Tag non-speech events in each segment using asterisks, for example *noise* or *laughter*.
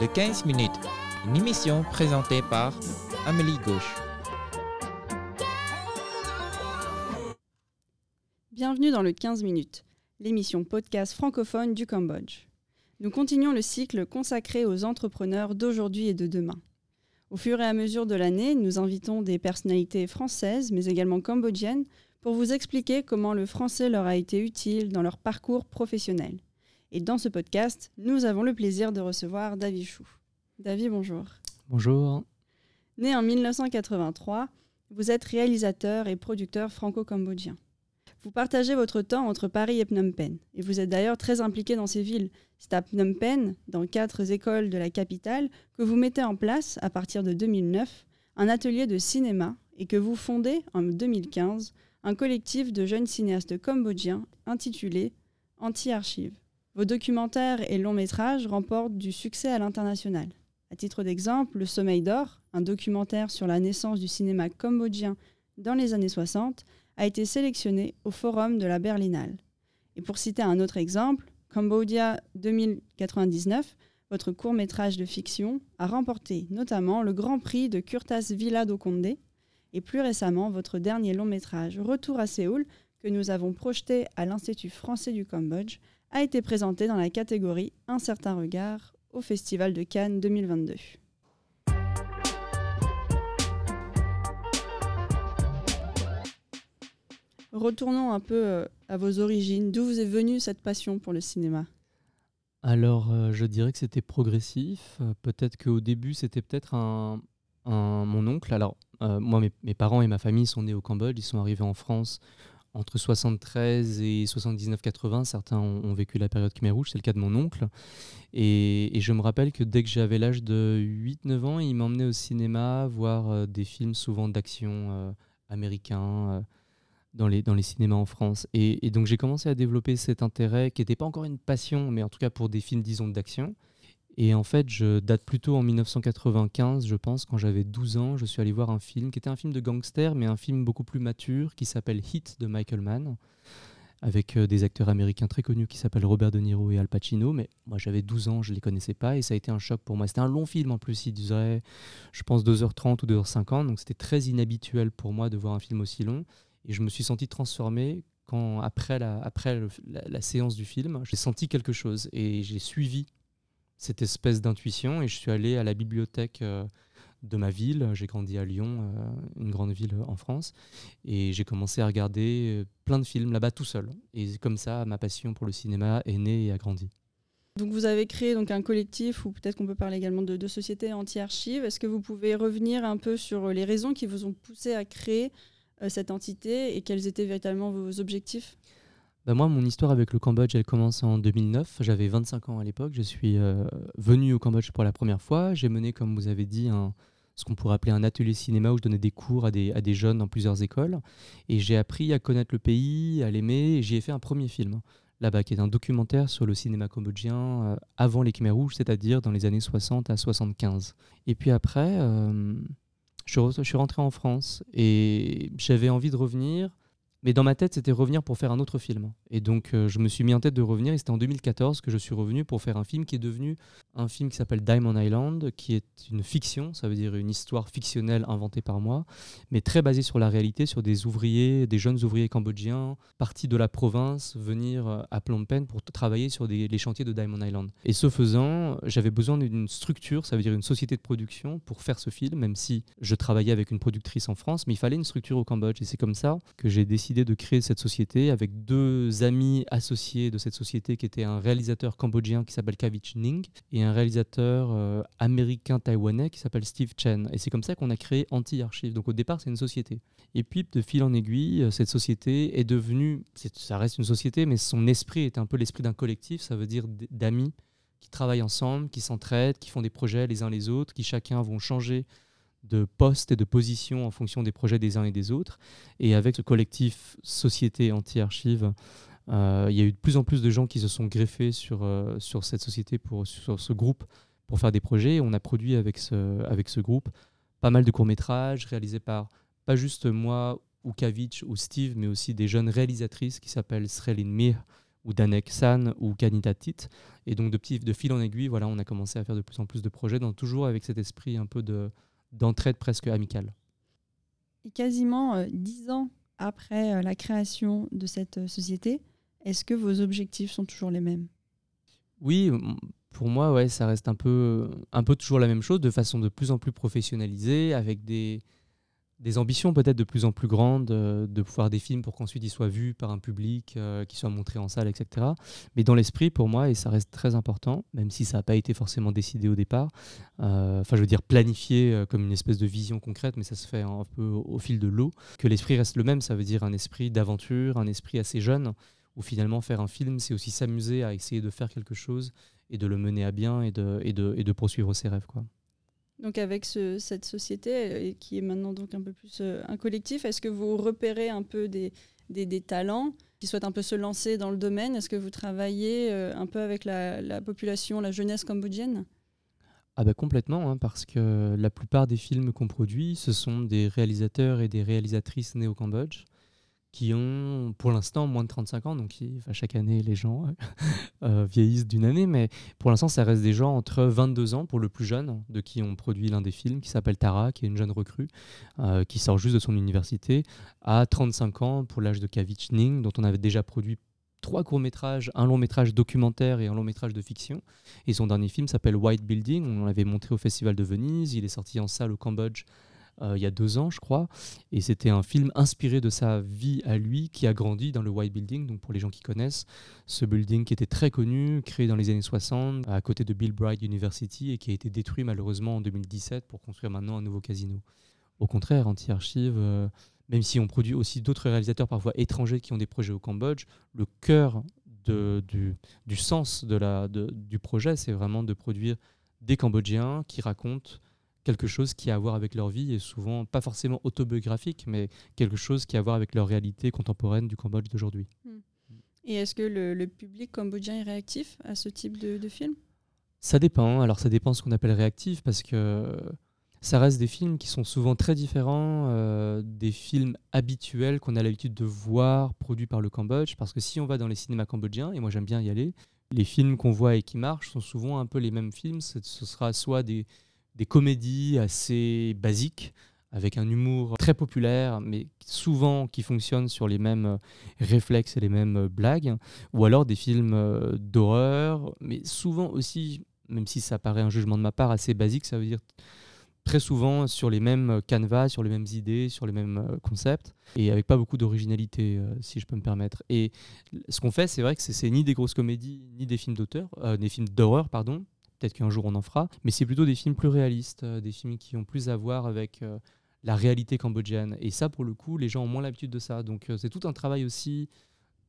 Le 15 minutes, une émission présentée par Amélie Gauche. Bienvenue dans le 15 minutes, l'émission podcast francophone du Cambodge. Nous continuons le cycle consacré aux entrepreneurs d'aujourd'hui et de demain. Au fur et à mesure de l'année, nous invitons des personnalités françaises, mais également cambodgiennes, pour vous expliquer comment le français leur a été utile dans leur parcours professionnel. Et dans ce podcast, nous avons le plaisir de recevoir David Chou. David, bonjour. Bonjour. Né en 1983, vous êtes réalisateur et producteur franco-cambodgien. Vous partagez votre temps entre Paris et Phnom Penh, et vous êtes d'ailleurs très impliqué dans ces villes. C'est à Phnom Penh, dans quatre écoles de la capitale, que vous mettez en place, à partir de 2009, un atelier de cinéma et que vous fondez, en 2015, un collectif de jeunes cinéastes cambodgiens intitulé Anti-Archives. Vos documentaires et longs métrages remportent du succès à l'international. À titre d'exemple, Le Sommeil d'or, un documentaire sur la naissance du cinéma cambodgien dans les années 60, a été sélectionné au Forum de la Berlinale. Et pour citer un autre exemple, Cambodia 2099, votre court métrage de fiction, a remporté notamment le Grand Prix de Kurtas Villa do Conde et plus récemment votre dernier long métrage Retour à Séoul, que nous avons projeté à l'Institut français du Cambodge, a été présenté dans la catégorie Un certain regard au Festival de Cannes 2022. Retournons un peu euh, à vos origines. D'où vous est venue cette passion pour le cinéma? Alors, euh, je dirais que c'était progressif. Euh, peut-être qu'au début, c'était peut-être un, mon oncle. Alors, moi, mes parents et ma famille sont nés au Cambodge. Ils sont arrivés en France entre 73 et 79-80. Certains ont, vécu la période Khmer Rouge. C'est le cas de mon oncle. Et, et je me rappelle que dès que j'avais l'âge de 8-9 ans, il m'emmenait au cinéma voir euh, des films souvent d'action euh, américains. euh, dans les, dans les cinémas en France. Et, et donc j'ai commencé à développer cet intérêt qui n'était pas encore une passion, mais en tout cas pour des films, disons, d'action. Et en fait, je date plutôt en 1995, je pense, quand j'avais 12 ans, je suis allé voir un film qui était un film de gangster, mais un film beaucoup plus mature, qui s'appelle Hit de Michael Mann, avec euh, des acteurs américains très connus qui s'appellent Robert De Niro et Al Pacino. Mais moi, j'avais 12 ans, je ne les connaissais pas, et ça a été un choc pour moi. C'était un long film en plus, il durait, je pense, 2h30 ou 2h50, donc c'était très inhabituel pour moi de voir un film aussi long. Et je me suis senti transformé quand, après la, après la séance du film, j'ai senti quelque chose et j'ai suivi cette espèce d'intuition et je suis allé à la bibliothèque euh, de ma ville. J'ai grandi à Lyon, euh, une grande ville en France, et j'ai commencé à regarder euh, plein de films là-bas tout seul. Et comme ça, ma passion pour le cinéma est née et a grandi. Donc vous avez créé donc un collectif, ou peut-être qu'on peut parler également de, de sociétés anti-archives. Est-ce que vous pouvez revenir un peu sur les raisons qui vous ont poussé à créer cette entité et quels étaient véritablement vos objectifs? Bah moi, mon histoire avec le Cambodge, elle commence en 2009. J'avais 25 ans à l'époque. Je suis euh, venu au Cambodge pour la première fois. J'ai mené, comme vous avez dit, ce qu'on pourrait appeler un atelier cinéma où je donnais des cours à des, jeunes dans plusieurs écoles. Et j'ai appris à connaître le pays, à l'aimer. J'y ai fait un premier film là-bas, qui est un documentaire sur le cinéma cambodgien euh, avant les Khmer Rouges, c'est-à-dire dans les années 60 à 75. Et puis après, euh, je, je suis rentré en France et j'avais envie de revenir. Mais dans ma tête, c'était revenir pour faire un autre film. Et donc, euh, je me suis mis en tête de revenir. Et c'était en 2014 que je suis revenu pour faire un film qui est devenu un film qui s'appelle Diamond Island, qui est une fiction, ça veut dire une histoire fictionnelle inventée par moi, mais très basée sur la réalité, sur des ouvriers, des jeunes ouvriers cambodgiens partis de la province venir euh, à Phnom Penh pour travailler sur les chantiers de Diamond Island. Et ce faisant, j'avais besoin d'une structure, ça veut dire une société de production pour faire ce film, même si je travaillais avec une productrice en France, mais il fallait une structure au Cambodge. Et c'est comme ça que j'ai décidé de créer cette société avec deux amis associés de cette société qui étaient un réalisateur cambodgien qui s'appelle Kavich Ning et un réalisateur euh, américain-taïwanais qui s'appelle Steve Chen. Et c'est comme ça qu'on a créé Anti-Archive. Donc au départ, c'est une société. Et puis, de fil en aiguille, euh, cette société est devenue, ça reste une société, mais son esprit est un peu l'esprit d'un collectif, ça veut dire d'amis qui travaillent ensemble, qui s'entraident, qui font des projets les uns les autres, qui chacun vont changer de poste et de position en fonction des projets des uns et des autres. Et avec ce collectif Société Anti-Archive, il y a eu de plus en plus de gens qui se sont greffés sur, euh, sur cette société, pour, sur ce groupe, pour faire des projets. Et on a produit avec ce, avec ce groupe pas mal de courts-métrages réalisés par pas juste moi ou Kavich ou Steve, mais aussi des jeunes réalisatrices qui s'appellent Srelin Mir ou Danek San ou Kanita Tit. Et donc de, de fil en aiguille, voilà, on a commencé à faire de plus en plus de projets, dans, toujours avec cet esprit un peu de, d'entraide presque amicale. Et quasiment euh, dix ans après euh, la création de cette euh, société, est-ce que vos objectifs sont toujours les mêmes? Oui, pour moi, ouais, ça reste un peu, un peu toujours la même chose, de façon de plus en plus professionnalisée, avec des, des ambitions peut-être de plus en plus grandes, euh, de pouvoir des films pour qu'ensuite ils soient vus par un public, euh, qu'ils soient montrés en salle, etc. Mais dans l'esprit, pour moi, et ça reste très important, même si ça n'a pas été forcément décidé au départ, euh, enfin je veux dire planifié comme une espèce de vision concrète, mais ça se fait un peu au, fil de l'eau, que l'esprit reste le même, ça veut dire un esprit d'aventure, un esprit assez jeune, où finalement faire un film, c'est aussi s'amuser à essayer de faire quelque chose et de le mener à bien et de, et de, et de poursuivre ses rêves. Quoi. Donc avec cette société euh, qui est maintenant donc un peu plus euh, un collectif, est-ce que vous repérez un peu des, des, talents qui souhaitent un peu se lancer dans le domaine? Est-ce que vous travaillez euh, un peu avec la, population, la jeunesse cambodgienne? Ah bah complètement, hein, parce que la plupart des films qu'on produit, ce sont des réalisateurs et des réalisatrices nés au Cambodge qui ont pour l'instant moins de 35 ans, donc chaque année les gens euh, vieillissent d'une année, mais pour l'instant ça reste des gens entre 22 ans pour le plus jeune, de qui on produit l'un des films, qui s'appelle Tara, qui est une jeune recrue, euh, qui sort juste de son université, à 35 ans pour l'âge de Kavich Ning, dont on avait déjà produit trois courts-métrages, un long-métrage documentaire et un long-métrage de fiction. Et son dernier film s'appelle White Building, on l'avait montré au Festival de Venise, il est sorti en salle au Cambodge euh, il y a deux ans, je crois. Et c'était un film inspiré de sa vie à lui, qui a grandi dans le White Building. Donc pour les gens qui connaissent, ce building qui était très connu, créé dans les années 60, à côté de Bill Bright University, et qui a été détruit malheureusement en 2017 pour construire maintenant un nouveau casino. Au contraire, Anti-Archive, euh, même si on produit aussi d'autres réalisateurs parfois étrangers qui ont des projets au Cambodge, le cœur du, sens de la, du projet, c'est vraiment de produire des Cambodgiens qui racontent quelque chose qui a à voir avec leur vie et souvent pas forcément autobiographique, mais quelque chose qui a à voir avec leur réalité contemporaine du Cambodge d'aujourd'hui. Hmm. Et est-ce que le, public cambodgien est réactif à ce type de, film? Ça dépend. Alors ça dépend ce qu'on appelle réactif parce que ça reste des films qui sont souvent très différents euh, des films habituels qu'on a l'habitude de voir produits par le Cambodge. Parce que si on va dans les cinémas cambodgiens, et moi j'aime bien y aller, les films qu'on voit et qui marchent sont souvent un peu les mêmes films. Ce sera soit des, des comédies assez basiques, avec un humour très populaire, mais souvent qui fonctionne sur les mêmes euh, réflexes et les mêmes euh, blagues, ou alors des films euh, d'horreur, mais souvent aussi, même si ça paraît un jugement de ma part assez basique, ça veut dire très souvent sur les mêmes canevas, sur les mêmes idées, sur les mêmes concepts, et avec pas beaucoup d'originalité, si je peux me permettre. Et ce qu'on fait, c'est vrai que c'est ni des grosses comédies, ni des films d'auteur, des films d'horreur, pardon, Peut-être qu'un jour on en fera. Mais c'est plutôt des films plus réalistes, euh, des films qui ont plus à voir avec euh, la réalité cambodgienne. Et ça, pour le coup, les gens ont moins l'habitude de ça. Donc euh, c'est tout un travail aussi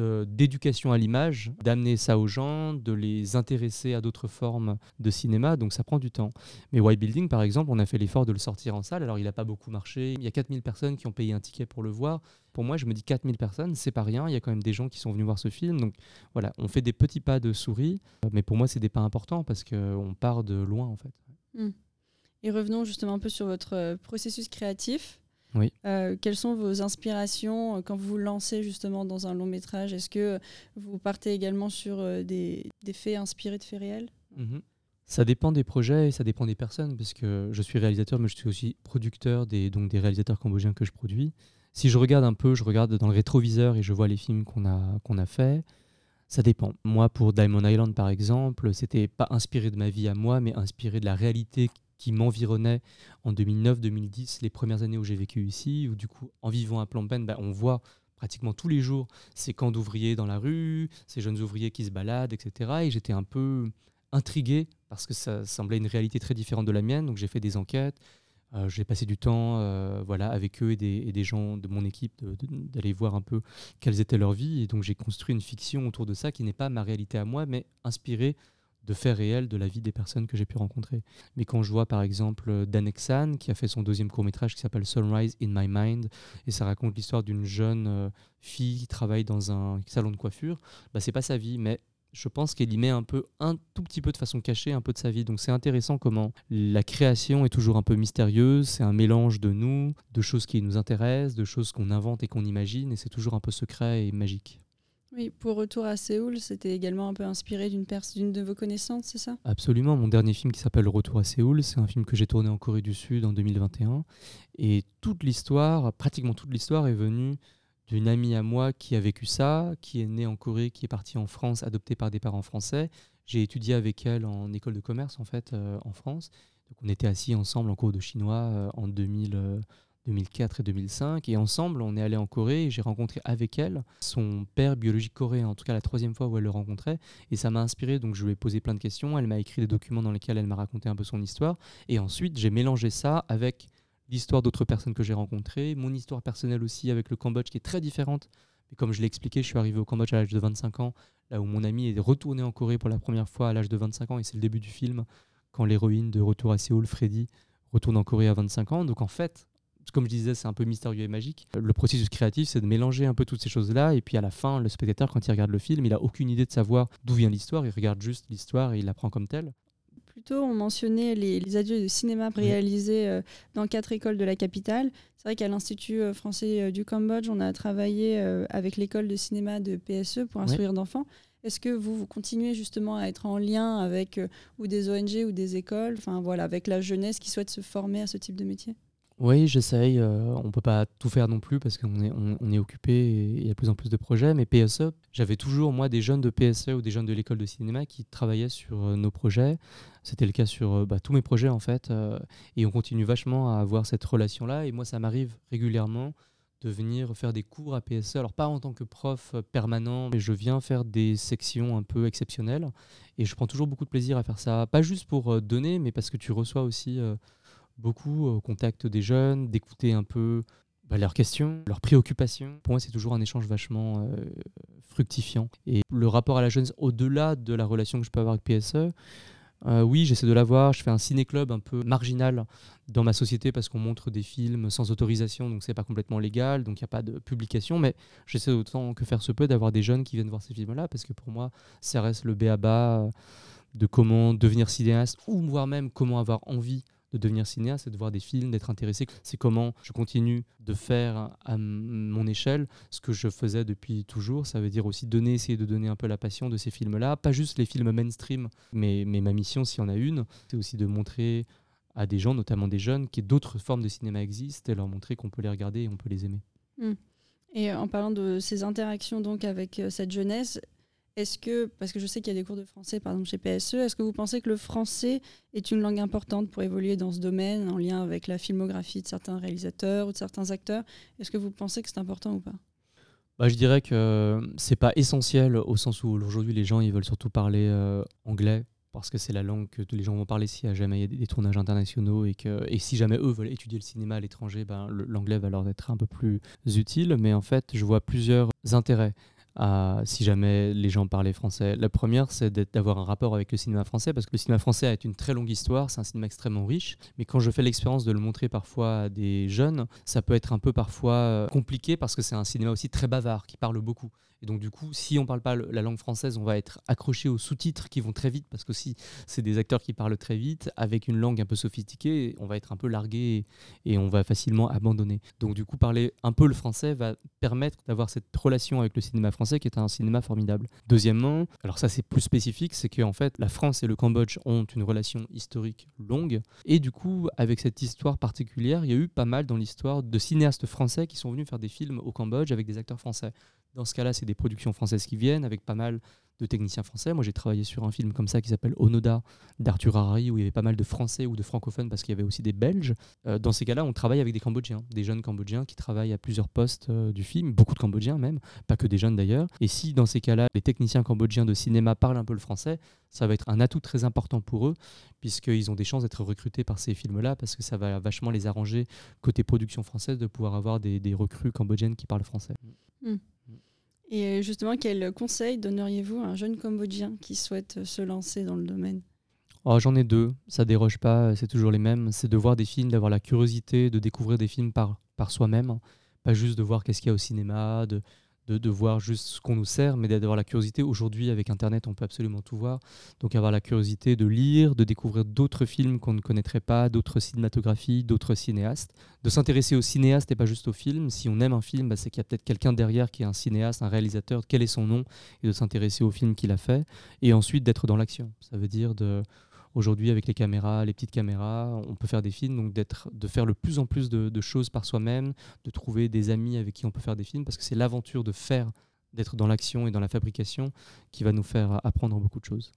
d'éducation à l'image, d'amener ça aux gens, de les intéresser à d'autres formes de cinéma, donc ça prend du temps. Mais White Building, par exemple, on a fait l'effort de le sortir en salle, alors il n'a pas beaucoup marché, il y a 4000 personnes qui ont payé un ticket pour le voir. Pour moi, je me dis 4000 personnes, c'est pas rien, il y a quand même des gens qui sont venus voir ce film, donc voilà, on fait des petits pas de souris, mais pour moi, c'est des pas importants parce qu'on part de loin en fait. Hmm. Et revenons justement un peu sur votre euh, processus créatif. Oui. Euh, quelles sont vos inspirations euh, quand vous vous lancez justement dans un long métrage? Est-ce que vous partez également sur euh, des, faits inspirés de faits réels? Mhm. Ça dépend des projets et ça dépend des personnes, parce que je suis réalisateur, mais je suis aussi producteur des, donc des réalisateurs cambodgiens que je produis. Si je regarde un peu, je regarde dans le rétroviseur et je vois les films qu'on a, qu'on a faits. Ça dépend. Moi, pour Diamond Island, par exemple, c'était pas inspiré de ma vie à moi, mais inspiré de la réalité qui m'environnait en 2009-2010, les premières années où j'ai vécu ici, où du coup, en vivant à Phnom Penh, bah, on voit pratiquement tous les jours ces camps d'ouvriers dans la rue, ces jeunes ouvriers qui se baladent, etc. Et j'étais un peu intrigué parce que ça semblait une réalité très différente de la mienne. Donc j'ai fait des enquêtes, euh, j'ai passé du temps euh, voilà, avec eux et des, gens de mon équipe d'aller voir un peu quelles étaient leurs vies. Et donc j'ai construit une fiction autour de ça qui n'est pas ma réalité à moi, mais inspirée de faits réels de la vie des personnes que j'ai pu rencontrer. Mais quand je vois par exemple Danek San, qui a fait son deuxième court métrage qui s'appelle Sunrise in My Mind, et ça raconte l'histoire d'une jeune euh, fille qui travaille dans un salon de coiffure, bah, c'est pas sa vie, mais je pense qu'elle y met un peu, un tout petit peu de façon cachée, un peu de sa vie. Donc c'est intéressant comment la création est toujours un peu mystérieuse, c'est un mélange de nous, de choses qui nous intéressent, de choses qu'on invente et qu'on imagine, et c'est toujours un peu secret et magique. Oui, pour Retour à Séoul, c'était également un peu inspiré d'une de vos connaissances, c'est ça? Absolument. Mon dernier film qui s'appelle Retour à Séoul, c'est un film que j'ai tourné en Corée du Sud en 2021. Et toute l'histoire, pratiquement toute l'histoire est venue d'une amie à moi qui a vécu ça, qui est née en Corée, qui est partie en France, adoptée par des parents français. J'ai étudié avec elle en école de commerce, en fait, euh, en France. Donc on était assis ensemble en cours de chinois euh, en 2000, 2004 et 2005. Et ensemble, on est allé en Corée et j'ai rencontré avec elle son père biologique coréen, en tout cas la troisième fois où elle le rencontrait. Et ça m'a inspiré, donc je lui ai posé plein de questions. Elle m'a écrit des documents dans lesquels elle m'a raconté un peu son histoire. Et ensuite, j'ai mélangé ça avec l'histoire d'autres personnes que j'ai rencontrées, mon histoire personnelle aussi avec le Cambodge qui est très différente. Mais comme je l'ai expliqué, je suis arrivé au Cambodge à l'âge de 25 ans, là où mon ami est retourné en Corée pour la première fois à l'âge de 25 ans, et c'est le début du film, quand l'héroïne de Retour à Séoul, Freddy, retourne en Corée à 25 ans. Donc en fait, comme je disais, c'est un peu mystérieux et magique. Le processus créatif, c'est de mélanger un peu toutes ces choses-là. Et puis à la fin, le spectateur, quand il regarde le film, il n'a aucune idée de savoir d'où vient l'histoire. Il regarde juste l'histoire et il la prend comme telle. Plutôt, on mentionnait les, adieux de cinéma réalisés euh, dans quatre écoles de la capitale. C'est vrai qu'à l'Institut euh, français euh, du Cambodge, on a travaillé avec l'école de cinéma de PSE pour instruire d'enfants. Est-ce que vous, vous continuez justement à être en lien avec ou des ONG ou des écoles, enfin voilà, avec la jeunesse qui souhaite se former à ce type de métier? Oui, j'essaye. Euh, on peut pas tout faire non plus parce qu'on est, occupé et il y a de plus en plus de projets. Mais PSE, j'avais toujours, moi, des jeunes de PSE ou des jeunes de l'école de cinéma qui travaillaient sur euh, nos projets. C'était le cas sur euh, bah, tous mes projets, en fait. et on continue vachement à avoir cette relation-là. Et moi, ça m'arrive régulièrement de venir faire des cours à PSE. Alors, pas en tant que prof permanent, mais je viens faire des sections un peu exceptionnelles. Et je prends toujours beaucoup de plaisir à faire ça. Pas juste pour donner, mais parce que tu reçois aussi beaucoup au contact des jeunes, d'écouter un peu bah, leurs questions, leurs préoccupations. Pour moi, c'est toujours un échange vachement euh, fructifiant. Et le rapport à la jeunesse, au-delà de la relation que je peux avoir avec PSE, euh, oui, j'essaie de l'avoir. Je fais un ciné-club un peu marginal dans ma société parce qu'on montre des films sans autorisation, donc c'est pas complètement légal, donc il n'y a pas de publication. Mais j'essaie autant que faire se peut d'avoir des jeunes qui viennent voir ces films-là parce que pour moi, ça reste le béaba de comment devenir cinéaste ou voire même comment avoir envie de devenir cinéaste, c'est de voir des films, d'être intéressé. C'est comment je continue de faire à mon échelle ce que je faisais depuis toujours. Ça veut dire aussi donner, essayer de donner un peu la passion de ces films-là. Pas juste les films mainstream, mais, mais ma mission, s'il y en a une, c'est aussi de montrer à des gens, notamment des jeunes, que d'autres formes de cinéma existent et leur montrer qu'on peut les regarder et on peut les aimer. Hmm. Et en parlant de ces interactions donc avec euh, cette jeunesse, est-ce que, parce que je sais qu'il y a des cours de français par exemple chez PSE, est-ce que vous pensez que le français est une langue importante pour évoluer dans ce domaine en lien avec la filmographie de certains réalisateurs ou de certains acteurs? Est-ce que vous pensez que c'est important ou pas? Bah, je dirais que c'est pas essentiel au sens où aujourd'hui les gens ils veulent surtout parler euh, anglais parce que c'est la langue que les gens vont parler. S'il y a jamais des, tournages internationaux et que et si jamais eux veulent étudier le cinéma à l'étranger, ben, l'anglais va leur être un peu plus utile. Mais en fait, je vois plusieurs intérêts si jamais les gens parlaient français. La première, c'est d'avoir un rapport avec le cinéma français, parce que le cinéma français a une très longue histoire, c'est un cinéma extrêmement riche, mais quand je fais l'expérience de le montrer parfois à des jeunes, ça peut être un peu parfois euh, compliqué, parce que c'est un cinéma aussi très bavard, qui parle beaucoup. Et donc du coup, si on parle pas la langue française, on va être accroché aux sous-titres qui vont très vite, parce que si c'est des acteurs qui parlent très vite, avec une langue un peu sophistiquée, on va être un peu largué et on va facilement abandonner. Donc du coup, parler un peu le français va permettre d'avoir cette relation avec le cinéma français qui est un cinéma formidable. Deuxièmement, alors ça c'est plus spécifique, c'est qu'en fait la France et le Cambodge ont une relation historique longue, et du coup, avec cette histoire particulière, il y a eu pas mal dans l'histoire de cinéastes français qui sont venus faire des films au Cambodge avec des acteurs français. Dans ce cas-là, c'est des productions françaises qui viennent avec pas mal de techniciens français. Moi, j'ai travaillé sur un film comme ça qui s'appelle Onoda d'Arthur Harari, où il y avait pas mal de Français ou de francophones parce qu'il y avait aussi des Belges. Euh, dans ces cas-là, on travaille avec des Cambodgiens, des jeunes Cambodgiens qui travaillent à plusieurs postes euh, du film, beaucoup de Cambodgiens même, pas que des jeunes d'ailleurs. Et si dans ces cas-là, les techniciens cambodgiens de cinéma parlent un peu le français, ça va être un atout très important pour eux, puisqu'ils ont des chances d'être recrutés par ces films-là, parce que ça va vachement les arranger côté production française de pouvoir avoir des, recrues cambodgiennes qui parlent français. Hmm. Et justement, quel conseil donneriez-vous à un jeune Cambodgien qui souhaite se lancer dans le domaine? Oh, J'en ai deux, ça déroge pas, c'est toujours les mêmes. C'est de voir des films, d'avoir la curiosité de découvrir des films par, par soi-même, pas juste de voir qu'est-ce qu'il y a au cinéma, de, de, voir juste ce qu'on nous sert, mais d'avoir la curiosité. Aujourd'hui, avec Internet, on peut absolument tout voir. Donc avoir la curiosité de lire, de découvrir d'autres films qu'on ne connaîtrait pas, d'autres cinématographies, d'autres cinéastes, de s'intéresser aux cinéastes et pas juste aux films. Si on aime un film, bah, c'est qu'il y a peut-être quelqu'un derrière qui est un cinéaste, un réalisateur, quel est son nom, et de s'intéresser au film qu'il a fait. Et ensuite d'être dans l'action. Ça veut dire de Aujourd'hui, avec les caméras, les petites caméras, on peut faire des films, donc de faire le plus en plus de, choses par soi-même, de trouver des amis avec qui on peut faire des films, parce que c'est l'aventure de faire, d'être dans l'action et dans la fabrication qui va nous faire apprendre beaucoup de choses.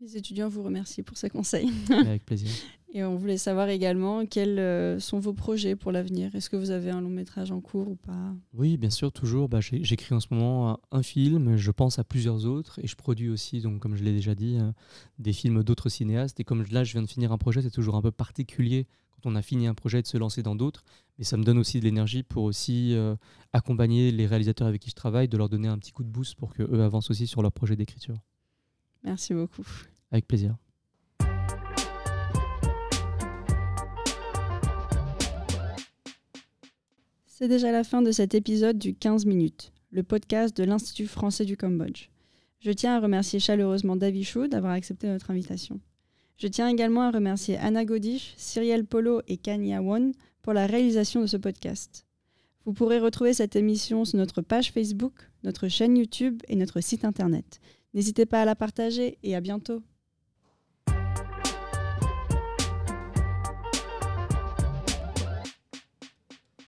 Les étudiants vous remercient pour ces conseils. Avec plaisir. *laughs* Et on voulait savoir également quels euh, sont vos projets pour l'avenir. Est-ce que vous avez un long métrage en cours ou pas? Oui, bien sûr, toujours. Bah, J'écris en ce moment un, film, je pense à plusieurs autres et je produis aussi, donc, comme je l'ai déjà dit, euh, des films d'autres cinéastes. Et comme là, je viens de finir un projet, c'est toujours un peu particulier quand on a fini un projet de se lancer dans d'autres. Mais ça me donne aussi de l'énergie pour aussi euh, accompagner les réalisateurs avec qui je travaille, de leur donner un petit coup de boost pour qu'eux avancent aussi sur leur projet d'écriture. Merci beaucoup. Avec plaisir. C'est déjà la fin de cet épisode du 15 minutes, le podcast de l'Institut français du Cambodge. Je tiens à remercier chaleureusement David Chou d'avoir accepté notre invitation. Je tiens également à remercier Anna Godish, Cyrielle Polo et Kanya Won pour la réalisation de ce podcast. Vous pourrez retrouver cette émission sur notre page Facebook, notre chaîne YouTube et notre site internet. N'hésitez pas à la partager et à bientôt.